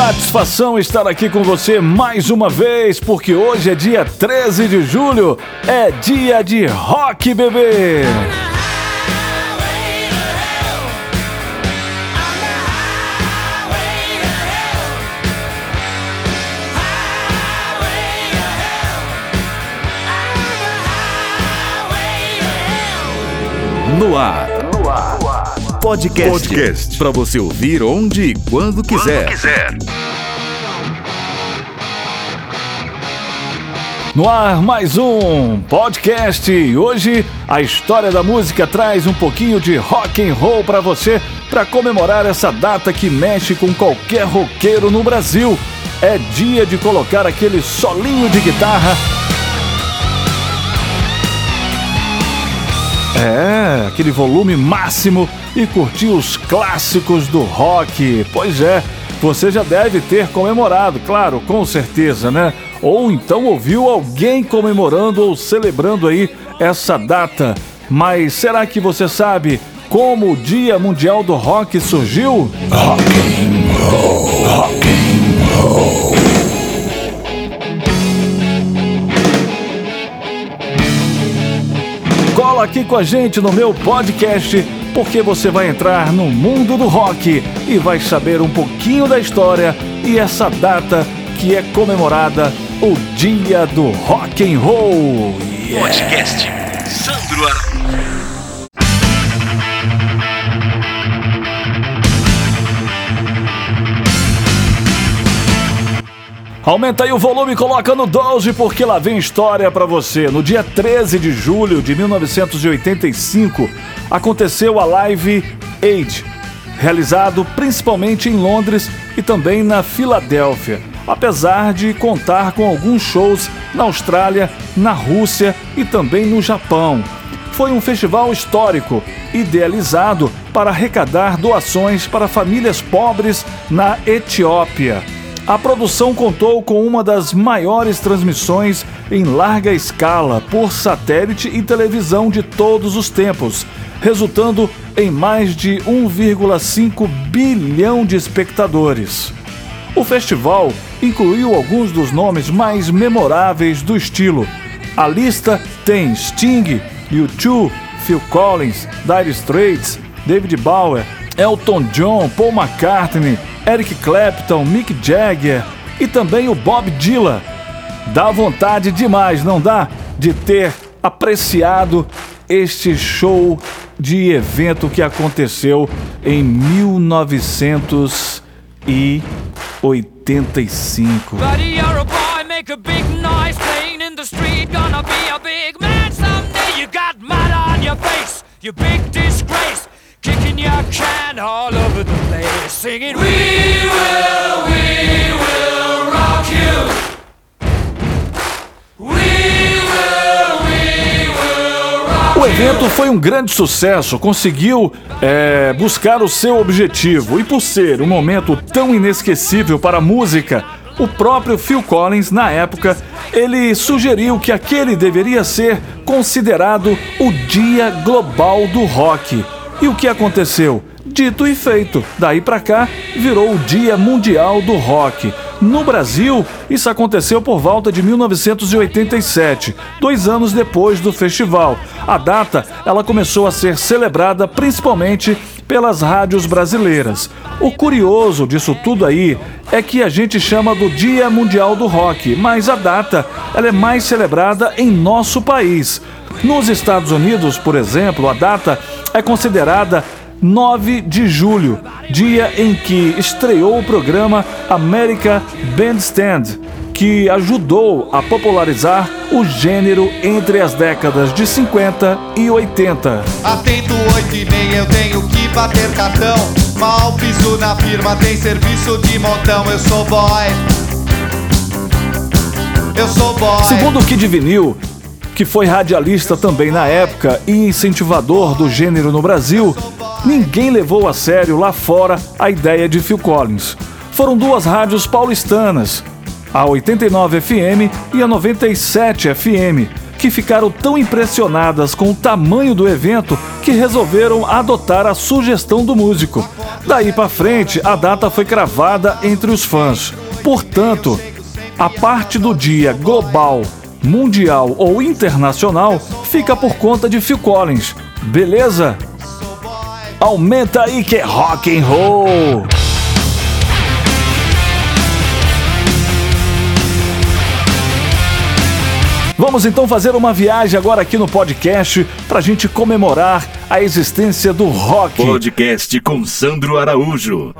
satisfação estar aqui com você mais uma vez, porque hoje é dia 13 de julho, é dia de rock, bebê! No ar. Podcast. Podcast. Para você ouvir onde e quando quiser. Quando quiser. No ar, mais um podcast. Hoje a história da música traz um pouquinho de rock and roll para você para comemorar essa data que mexe com qualquer roqueiro no Brasil. É dia de colocar aquele solinho de guitarra. É, aquele volume máximo e curtir os clássicos do rock. Pois é, você já deve ter comemorado, claro, com certeza, né? Ou então ouviu alguém comemorando ou celebrando aí essa data. Mas será que você sabe como o Dia Mundial do Rock surgiu? Rock and roll, rock and roll. Cola aqui com a gente no meu podcast porque você vai entrar no mundo do rock e vai saber um pouquinho da história e essa data que é comemorada o Dia do Rock and Roll. Yeah. Podcast Sandro Araújo. Aumenta aí o volume coloca no 12 porque lá vem história para você. No dia 13 de julho de 1985, aconteceu a Live Aid, realizado principalmente em Londres e também na Filadélfia, apesar de contar com alguns shows na Austrália, na Rússia e também no Japão. Foi um festival histórico, idealizado para arrecadar doações para famílias pobres na Etiópia. A produção contou com uma das maiores transmissões em larga escala por satélite e televisão de todos os tempos, resultando em mais de 1,5 bilhão de espectadores. O festival incluiu alguns dos nomes mais memoráveis do estilo. A lista tem Sting, U2, Phil Collins, Dire Straits, David Bauer, Elton John, Paul McCartney, Eric Clapton, Mick Jagger e também o Bob Dylan. Dá vontade demais, não dá? De ter apreciado este show de evento que aconteceu em 1985. Buddy, you're a boy, make a big noise playing in the street, gonna be a big man someday. You got mud on your face, you big disgrace. Kicking your can all over the place, singing, We will, we will rock you. O evento foi um grande sucesso, conseguiu é, buscar o seu objetivo e, por ser um momento tão inesquecível para a música, o próprio Phil Collins, na época, ele sugeriu que aquele deveria ser considerado o Dia Global do Rock. E o que aconteceu? Dito e feito, daí para cá virou o Dia Mundial do Rock. No Brasil, isso aconteceu por volta de 1987, dois anos depois do festival. A data ela começou a ser celebrada principalmente pelas rádios brasileiras. O curioso disso tudo aí é que a gente chama do Dia Mundial do Rock, mas a data ela é mais celebrada em nosso país. Nos Estados Unidos, por exemplo, a data é considerada 9 de julho, dia em que estreou o programa America Bandstand, que ajudou a popularizar o gênero entre as décadas de 50 e 80. Atento 8 e meia, eu tenho que bater cartão. Mal piso na firma, tem serviço de montão. Eu sou boy. Eu sou boy. Segundo o Kid Vinil, que foi radialista também na época e incentivador do gênero no Brasil, ninguém levou a sério lá fora a ideia de Phil Collins. Foram duas rádios paulistanas, a 89 FM e a 97 FM, que ficaram tão impressionadas com o tamanho do evento que resolveram adotar a sugestão do músico. Daí para frente, a data foi cravada entre os fãs. Portanto, a parte do dia global, mundial ou internacional fica por conta de Phil Collins. Beleza? Aumenta aí que é rock and roll. Vamos então fazer uma viagem agora aqui no podcast para a gente comemorar a existência do rock. Podcast com Sandro Araújo.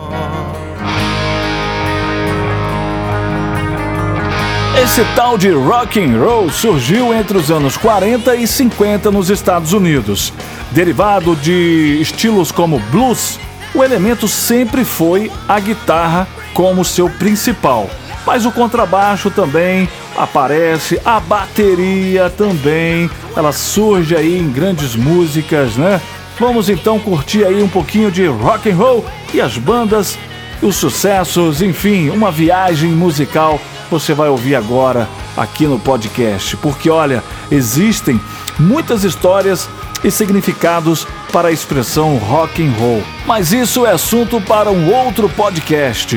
Esse tal de rock and roll surgiu entre os anos 40 e 50 nos Estados Unidos. Derivado de estilos como blues, o elemento sempre foi a guitarra como seu principal. Mas o contrabaixo também aparece, a bateria também, ela surge aí em grandes músicas, né? Vamos então curtir aí um pouquinho de rock and roll e as bandas, os sucessos, enfim, uma viagem musical você vai ouvir agora aqui no podcast, porque olha, existem muitas histórias e significados para a expressão rock and roll. Mas isso é assunto para um outro podcast.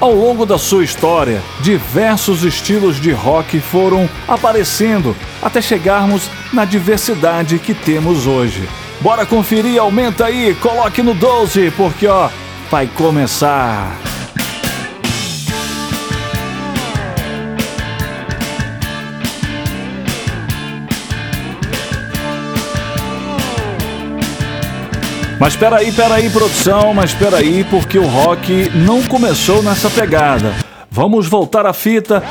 Ao longo da sua história, diversos estilos de rock foram aparecendo até chegarmos na diversidade que temos hoje. Bora conferir, aumenta aí, coloque no 12, porque ó, vai começar. Mas peraí, peraí, produção, mas peraí, porque o rock não começou nessa pegada. Vamos voltar a fita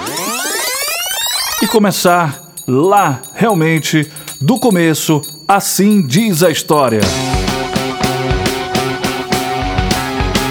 e começar lá, realmente, do começo, assim diz a história.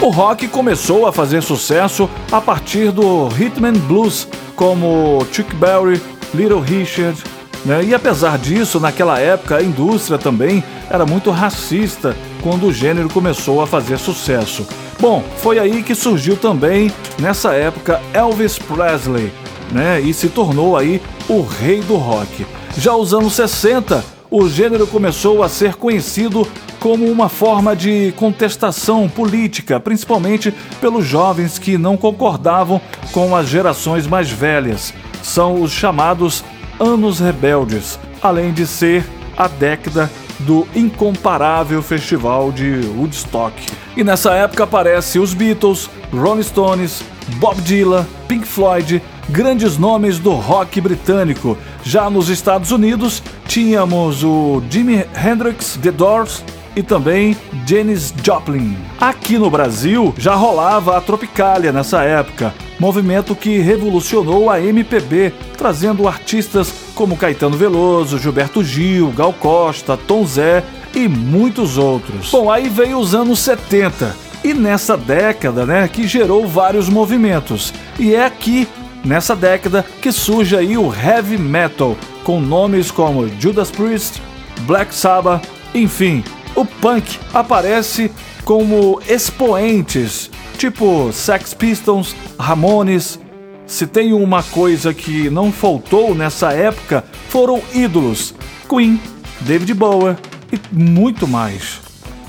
O rock começou a fazer sucesso a partir do rhythm and blues, como Chuck Berry, Little Richard, né? E apesar disso, naquela época a indústria também era muito racista quando o gênero começou a fazer sucesso. Bom, foi aí que surgiu também, nessa época, Elvis Presley, né? E se tornou aí o rei do rock. Já os anos 60, o gênero começou a ser conhecido como uma forma de contestação política, principalmente pelos jovens que não concordavam com as gerações mais velhas. São os chamados anos rebeldes, além de ser a década do incomparável festival de Woodstock. E nessa época aparecem os Beatles, Rolling Stones, Bob Dylan, Pink Floyd, grandes nomes do rock britânico. Já nos Estados Unidos, tínhamos o Jimi Hendrix, The Doors e também Janis Joplin. Aqui no Brasil já rolava a Tropicália nessa época, movimento que revolucionou a MPB, trazendo artistas como Caetano Veloso, Gilberto Gil, Gal Costa, Tom Zé e muitos outros. Bom, aí veio os anos 70 e nessa década, né, que gerou vários movimentos. E é aqui nessa década que surge aí o heavy metal, com nomes como Judas Priest, Black Sabbath, enfim, o punk aparece como expoentes, tipo Sex Pistols, Ramones. Se tem uma coisa que não faltou nessa época, foram ídolos, Queen, David Bowie e muito mais.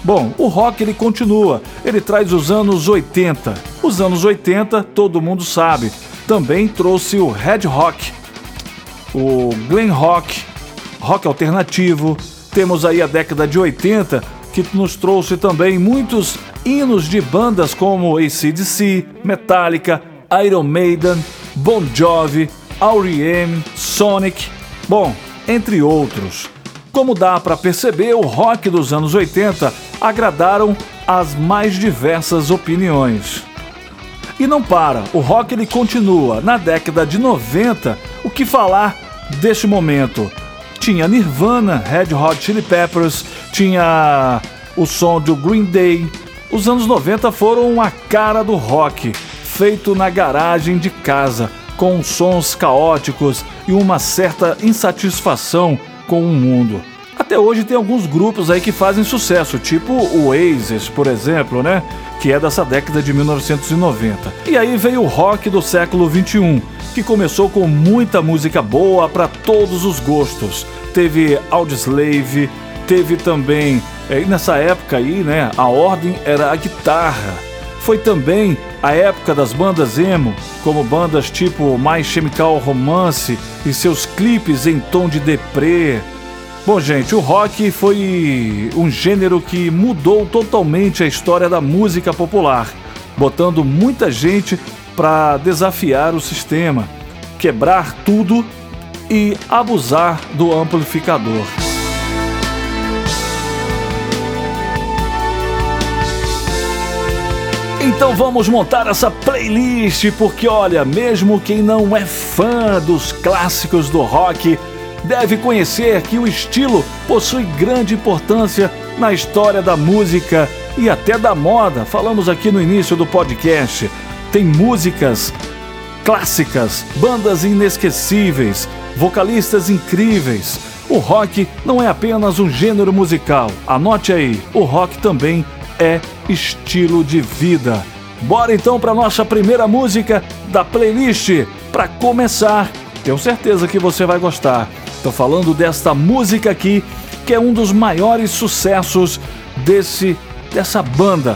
Bom, o rock ele continua, ele traz os anos 80. Os anos 80, todo mundo sabe, também trouxe o Red Rock, o Glen Rock, rock alternativo, temos aí a década de 80, que nos trouxe também muitos hinos de bandas como ACDC, Metallica, Iron Maiden, Bon Jovi, R.E.M., Sonic, bom, entre outros. Como dá para perceber, o rock dos anos 80 agradaram as mais diversas opiniões. E não para, o rock ele continua. Na década de 90, o que falar deste momento? Tinha Nirvana, Red Hot Chili Peppers, tinha o som do Green Day. Os anos 90 foram a cara do rock, feito na garagem de casa, com sons caóticos e uma certa insatisfação com o mundo. Até hoje tem alguns grupos aí que fazem sucesso, tipo o Oasis, por exemplo, né? Que é dessa década de 1990. E aí veio o rock do século 21, que começou com muita música boa para todos os gostos. Teve Audioslave, teve também, é, nessa época aí, né, a ordem era a guitarra. Foi também a época das bandas emo, como bandas tipo My Chemical Romance e seus clipes em tom de deprê. Bom, gente, o rock foi um gênero que mudou totalmente a história da música popular, botando muita gente para desafiar o sistema, quebrar tudo e abusar do amplificador. Então vamos montar essa playlist, porque olha, mesmo quem não é fã dos clássicos do rock, deve conhecer que o estilo possui grande importância na história da música e até da moda. Falamos aqui no início do podcast. Tem músicas clássicas, bandas inesquecíveis, vocalistas incríveis. O rock não é apenas um gênero musical. Anote aí, o rock também é estilo de vida. Bora então para nossa primeira música da playlist. Para começar, tenho certeza que você vai gostar. Estou falando desta música aqui, que é um dos maiores sucessos desse dessa banda,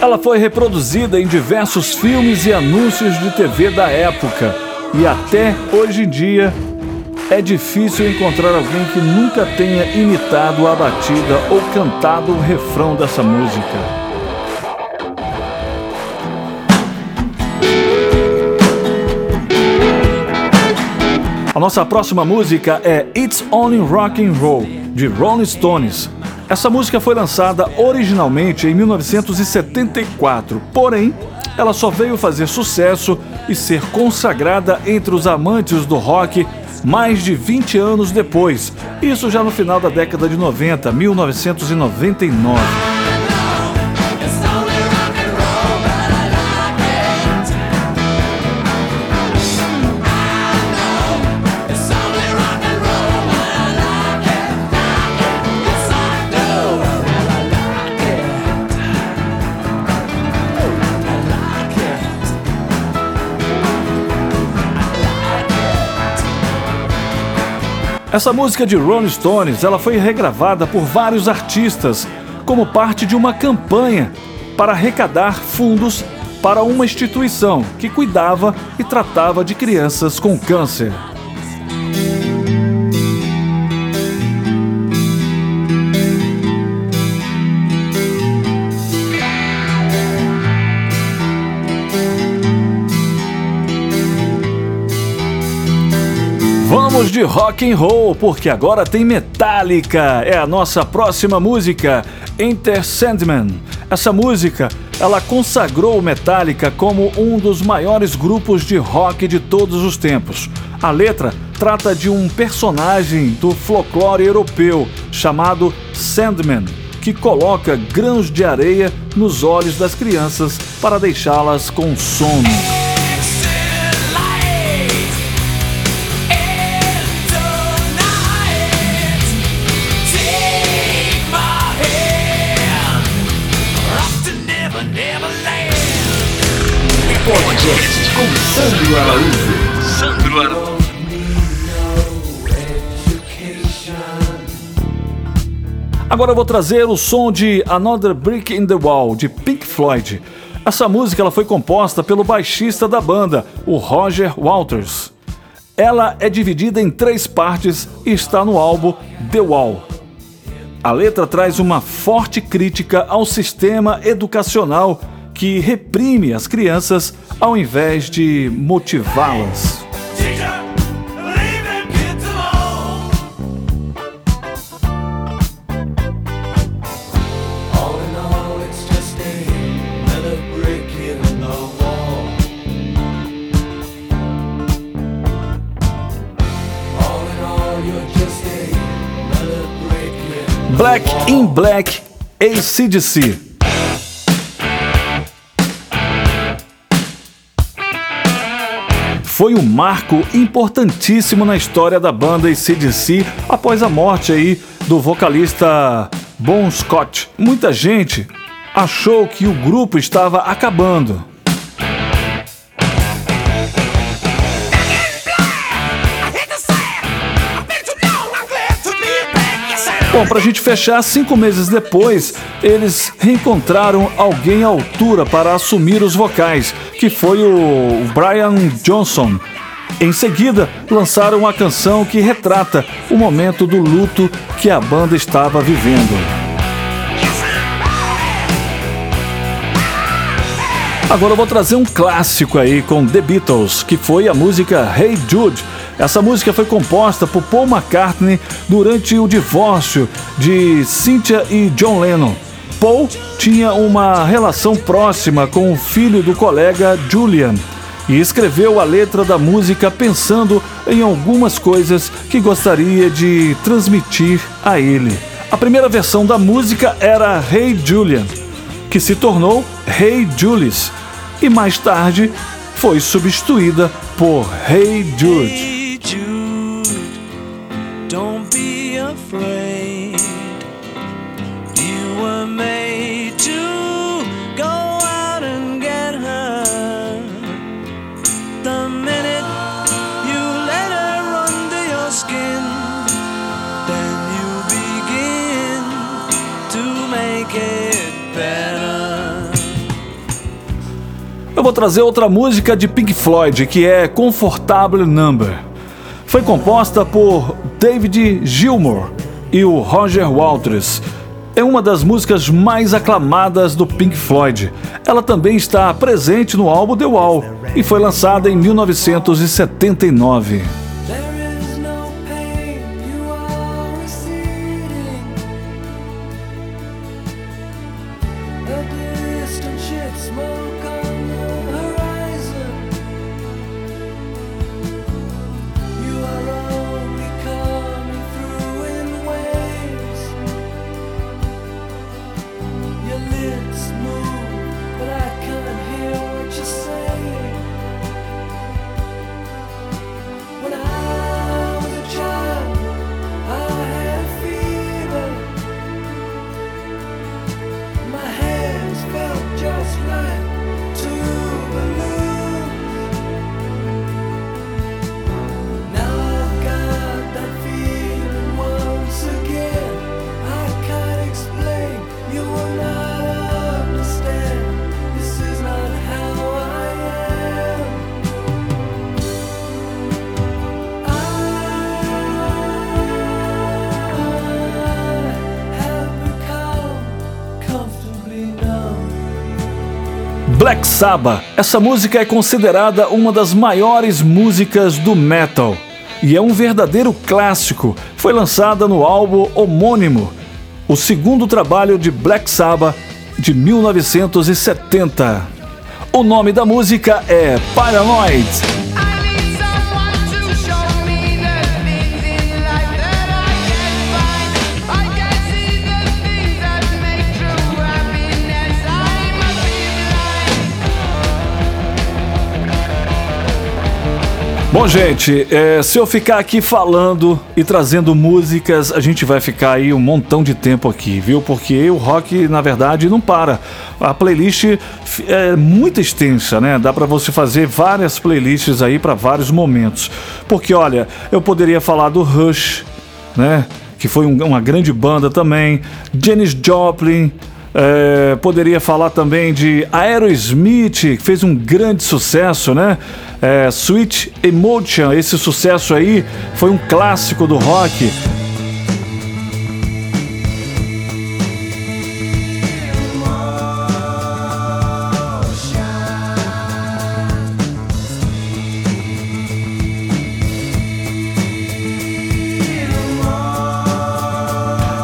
Ela foi reproduzida em diversos filmes e anúncios de TV da época. E até hoje em dia é difícil encontrar alguém que nunca tenha imitado a batida ou cantado o refrão dessa música. A nossa próxima música é It's Only Rock and Roll de Rolling Stones. Essa música foi lançada originalmente em 1974, porém ela só veio fazer sucesso e ser consagrada entre os amantes do rock mais de 20 anos depois, isso já no final da década de 90, 1999. Essa música de Rolling Stones, ela foi regravada por vários artistas como parte de uma campanha para arrecadar fundos para uma instituição que cuidava e tratava de crianças com câncer. Vamos de rock and roll, porque agora tem Metallica. É a nossa próxima música, Enter Sandman. Essa música ela consagrou Metallica como um dos maiores grupos de rock de todos os tempos. A letra trata de um personagem do folclore europeu chamado Sandman, que coloca grãos de areia nos olhos das crianças para deixá-las com sono. Podcast com Sandro Araújo. Sandro Araújo. Agora eu vou trazer o som de Another Brick in the Wall, de Pink Floyd. Essa música ela foi composta pelo baixista da banda, o Roger Walters. Ela é dividida em três partes e está no álbum The Wall. A letra traz uma forte crítica ao sistema educacional que reprime as crianças ao invés de motivá-las. Black in Black ACDC. Foi um marco importantíssimo na história da banda ACDC após a morte aí do vocalista Bon Scott. Muita gente achou que o grupo estava acabando. Bom, pra gente fechar, cinco meses depois, eles reencontraram alguém à altura para assumir os vocais, que foi o Brian Johnson. Em seguida, lançaram a canção que retrata o momento do luto que a banda estava vivendo. Agora eu vou trazer um clássico aí com The Beatles, que foi a música Hey Jude essa música foi composta por Paul McCartney durante o divórcio de Cynthia e John Lennon. Paul tinha uma relação próxima com o filho do colega Julian e escreveu a letra da música pensando em algumas coisas que gostaria de transmitir a ele. A primeira versão da música era Hey Julian, que se tornou Hey Julius e mais tarde foi substituída por Hey Jude. Trazer outra música de Pink Floyd que é Comfortable Number. Foi composta por David Gilmour e o Roger Walters. É uma das músicas mais aclamadas do Pink Floyd. Ela também está presente no álbum The Wall e foi lançada em 1979. Black Sabbath. Essa música é considerada uma das maiores músicas do metal e é um verdadeiro clássico. Foi lançada no álbum homônimo, o segundo trabalho de Black Sabbath de 1970. O nome da música é Paranoid. Bom, gente, é, se eu ficar aqui falando e trazendo músicas, a gente vai ficar aí um montão de tempo aqui, viu? Porque o rock, na verdade, não para. A playlist é muito extensa, né? Dá para você fazer várias playlists aí para vários momentos. Porque, olha, eu poderia falar do Rush, né? Que foi um, uma grande banda também. Janis Joplin. É, poderia falar também de Aerosmith, que fez um grande sucesso, né? É, Sweet Emotion, esse sucesso aí foi um clássico do rock.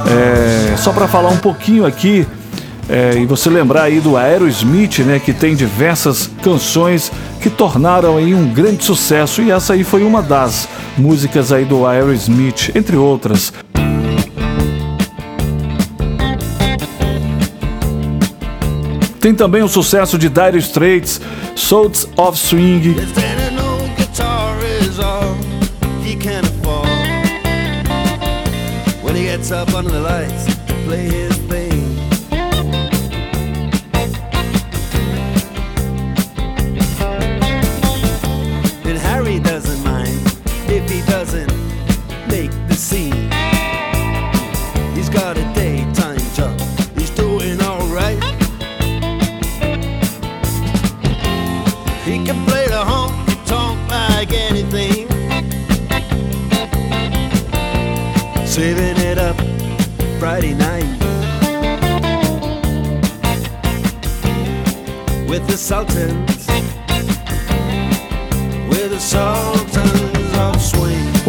É, só para falar um pouquinho aqui é, e você lembrar aí do Aerosmith, né, que tem diversas canções que tornaram aí um grande sucesso e essa aí foi uma das músicas aí do Aerosmith, entre outras. Tem também o sucesso de Dire Straits, Souls of Swing. he doesn't.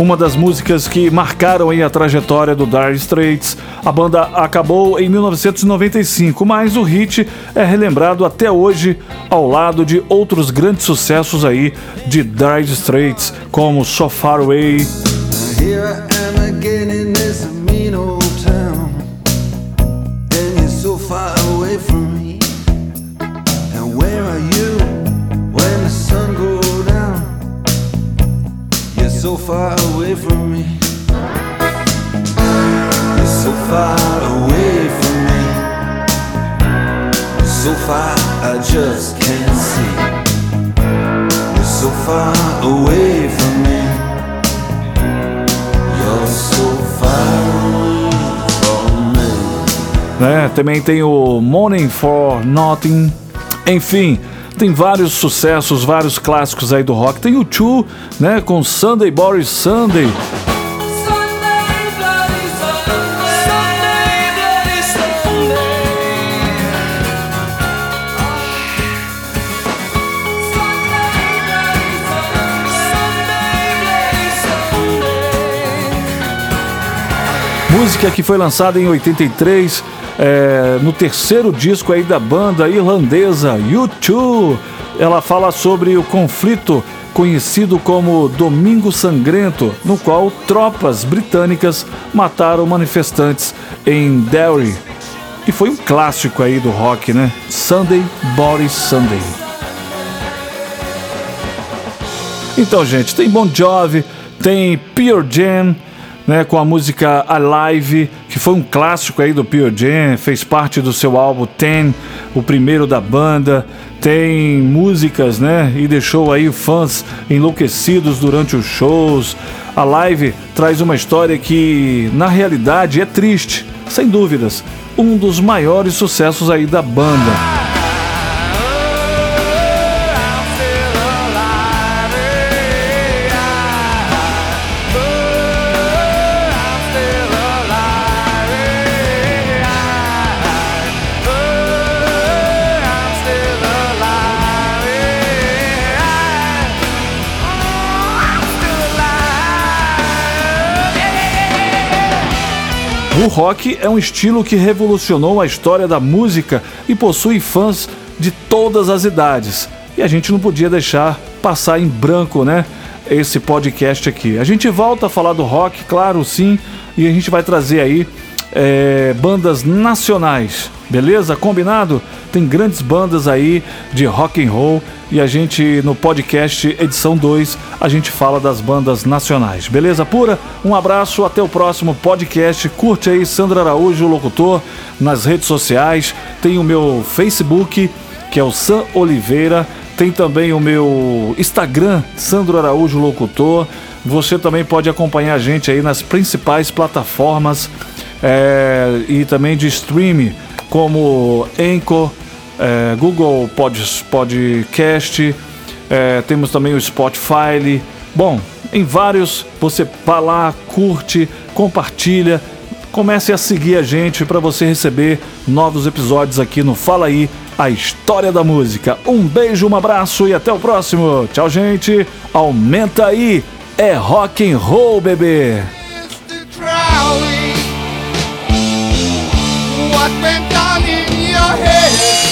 Uma das músicas que marcaram a trajetória do Dire Straits. A banda acabou em 1995, mas o hit é relembrado até hoje ao lado de outros grandes sucessos aí de Dire Straits, como So Far Away. Far away from me. You're so far away from me. So far, I just can't see. You're so far away from me. You're so far from me. É, também tem o Morning for Nothing. Enfim, tem vários sucessos, vários clássicos aí do rock. Tem o Chu, né, com Sunday Boris Sunday. Música que foi lançada em 83 é, no terceiro disco aí da banda irlandesa U2. Ela fala sobre o conflito conhecido como Domingo Sangrento, no qual tropas britânicas mataram manifestantes em Derry. E foi um clássico aí do rock, né? Sunday Boris Sunday. Então, gente, tem Bon Jovi, tem Pure Jam, né, com a música Alive, que foi um clássico aí do Pure Jam, fez parte do seu álbum Ten, o primeiro da banda. Tem músicas, né, e deixou aí fãs enlouquecidos durante os shows. A Live traz uma história que, na realidade, é triste, sem dúvidas. Um dos maiores sucessos aí da banda. O rock é um estilo que revolucionou a história da música e possui fãs de todas as idades. E a gente não podia deixar passar em branco, né? Esse podcast aqui. A gente volta a falar do rock, claro, sim, e a gente vai trazer aí é, bandas nacionais, beleza? Combinado? Tem grandes bandas aí de rock and roll e a gente no podcast edição 2 a gente fala das bandas nacionais. Beleza pura? Um abraço, até o próximo podcast. Curte aí Sandro Araújo, locutor, nas redes sociais. Tem o meu Facebook, que é o Sam Oliveira. Tem também o meu Instagram, Sandro Araújo Locutor. Você também pode acompanhar a gente aí nas principais plataformas é, e também de streaming, como Anchor, é, Google Pod, Podcast, é, temos também o Spotify. Bom, em vários, você vai lá, curte, compartilha, comece a seguir a gente para você receber novos episódios aqui no Fala Aí, a história da música. Um beijo, um abraço e até o próximo. Tchau, gente. Aumenta aí, é rock and roll, bebê. What went on in your head.